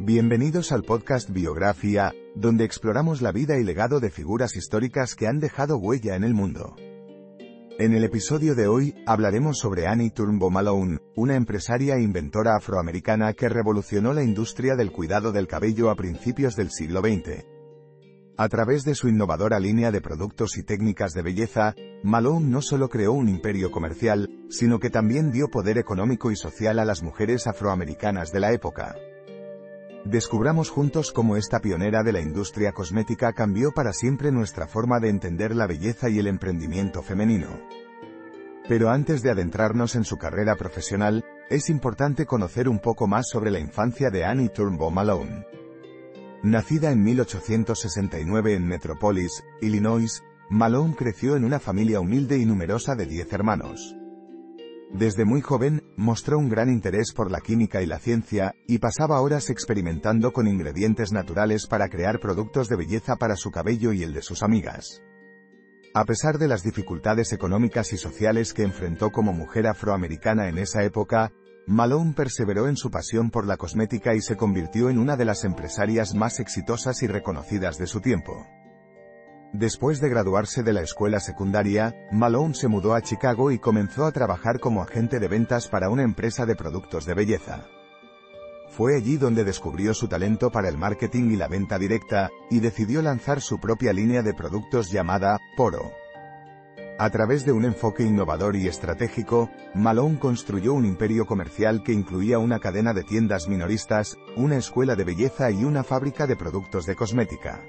Bienvenidos al podcast Biografía, donde exploramos la vida y legado de figuras históricas que han dejado huella en el mundo. En el episodio de hoy, hablaremos sobre Annie Turnbull Malone, una empresaria e inventora afroamericana que revolucionó la industria del cuidado del cabello a principios del siglo XX. A través de su innovadora línea de productos y técnicas de belleza, Malone no solo creó un imperio comercial, sino que también dio poder económico y social a las mujeres afroamericanas de la época. Descubramos juntos cómo esta pionera de la industria cosmética cambió para siempre nuestra forma de entender la belleza y el emprendimiento femenino. Pero antes de adentrarnos en su carrera profesional, es importante conocer un poco más sobre la infancia de Annie Turnbull Malone. Nacida en 1869 en Metropolis, Illinois, Malone creció en una familia humilde y numerosa de 10 hermanos. Desde muy joven, mostró un gran interés por la química y la ciencia, y pasaba horas experimentando con ingredientes naturales para crear productos de belleza para su cabello y el de sus amigas. A pesar de las dificultades económicas y sociales que enfrentó como mujer afroamericana en esa época, Malone perseveró en su pasión por la cosmética y se convirtió en una de las empresarias más exitosas y reconocidas de su tiempo. Después de graduarse de la escuela secundaria, Malone se mudó a Chicago y comenzó a trabajar como agente de ventas para una empresa de productos de belleza. Fue allí donde descubrió su talento para el marketing y la venta directa, y decidió lanzar su propia línea de productos llamada Poro. A través de un enfoque innovador y estratégico, Malone construyó un imperio comercial que incluía una cadena de tiendas minoristas, una escuela de belleza y una fábrica de productos de cosmética.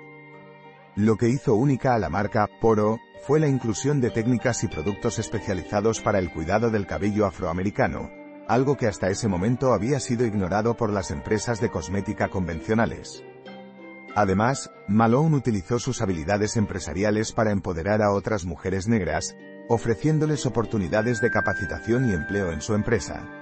Lo que hizo única a la marca Poro fue la inclusión de técnicas y productos especializados para el cuidado del cabello afroamericano, algo que hasta ese momento había sido ignorado por las empresas de cosmética convencionales. Además, Malone utilizó sus habilidades empresariales para empoderar a otras mujeres negras, ofreciéndoles oportunidades de capacitación y empleo en su empresa.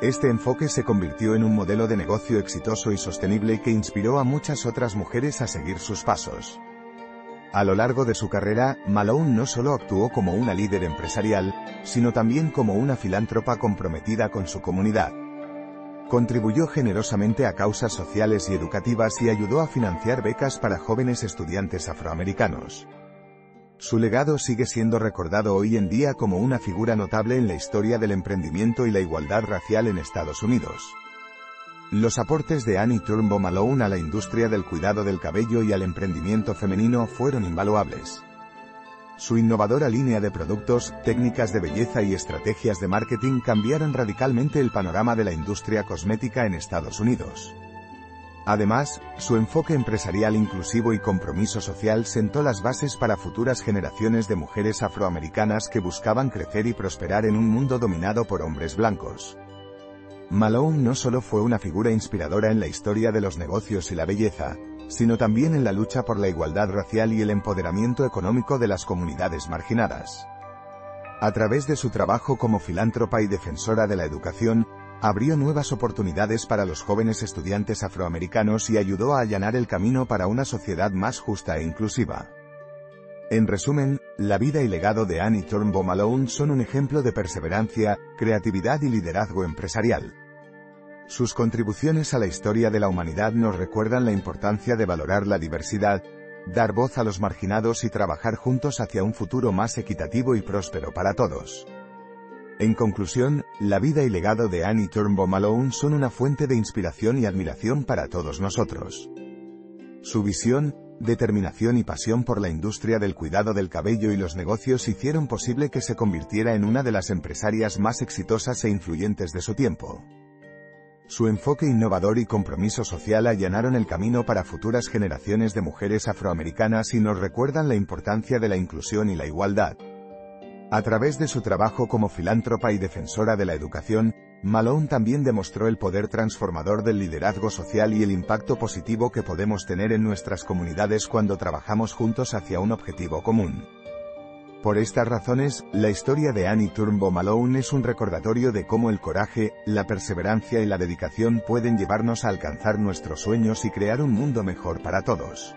Este enfoque se convirtió en un modelo de negocio exitoso y sostenible que inspiró a muchas otras mujeres a seguir sus pasos. A lo largo de su carrera, Malone no solo actuó como una líder empresarial, sino también como una filántropa comprometida con su comunidad. Contribuyó generosamente a causas sociales y educativas y ayudó a financiar becas para jóvenes estudiantes afroamericanos. Su legado sigue siendo recordado hoy en día como una figura notable en la historia del emprendimiento y la igualdad racial en Estados Unidos. Los aportes de Annie Turnbull Malone a la industria del cuidado del cabello y al emprendimiento femenino fueron invaluables. Su innovadora línea de productos, técnicas de belleza y estrategias de marketing cambiaron radicalmente el panorama de la industria cosmética en Estados Unidos. Además, su enfoque empresarial inclusivo y compromiso social sentó las bases para futuras generaciones de mujeres afroamericanas que buscaban crecer y prosperar en un mundo dominado por hombres blancos. Malone no solo fue una figura inspiradora en la historia de los negocios y la belleza, sino también en la lucha por la igualdad racial y el empoderamiento económico de las comunidades marginadas. A través de su trabajo como filántropa y defensora de la educación, abrió nuevas oportunidades para los jóvenes estudiantes afroamericanos y ayudó a allanar el camino para una sociedad más justa e inclusiva. En resumen, la vida y legado de Annie Turnbull Malone son un ejemplo de perseverancia, creatividad y liderazgo empresarial. Sus contribuciones a la historia de la humanidad nos recuerdan la importancia de valorar la diversidad, dar voz a los marginados y trabajar juntos hacia un futuro más equitativo y próspero para todos. En conclusión, la vida y legado de Annie Turnbull Malone son una fuente de inspiración y admiración para todos nosotros. Su visión, determinación y pasión por la industria del cuidado del cabello y los negocios hicieron posible que se convirtiera en una de las empresarias más exitosas e influyentes de su tiempo. Su enfoque innovador y compromiso social allanaron el camino para futuras generaciones de mujeres afroamericanas y nos recuerdan la importancia de la inclusión y la igualdad. A través de su trabajo como filántropa y defensora de la educación, Malone también demostró el poder transformador del liderazgo social y el impacto positivo que podemos tener en nuestras comunidades cuando trabajamos juntos hacia un objetivo común. Por estas razones, la historia de Annie Turnbull Malone es un recordatorio de cómo el coraje, la perseverancia y la dedicación pueden llevarnos a alcanzar nuestros sueños y crear un mundo mejor para todos.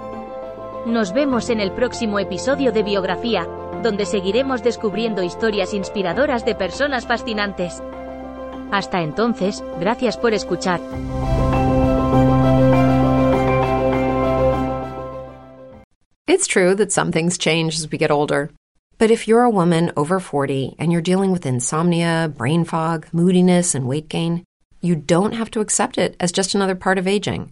Nos vemos en el próximo episodio de Biografía, donde seguiremos descubriendo historias inspiradoras de personas fascinantes. Hasta entonces, gracias por escuchar. It's true that some things change as we get older. But if you're a woman over 40 and you're dealing with insomnia, brain fog, moodiness, and weight gain, you don't have to accept it as just another part of aging.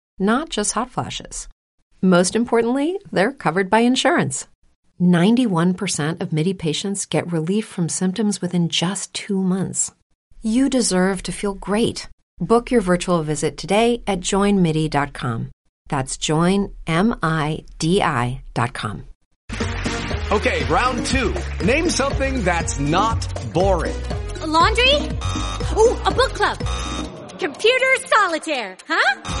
not just hot flashes. Most importantly, they're covered by insurance. 91% of MIDI patients get relief from symptoms within just two months. You deserve to feel great. Book your virtual visit today at joinmidi.com. That's joinmidi.com. Okay, round two. Name something that's not boring. A laundry? Ooh, a book club. Computer solitaire, huh?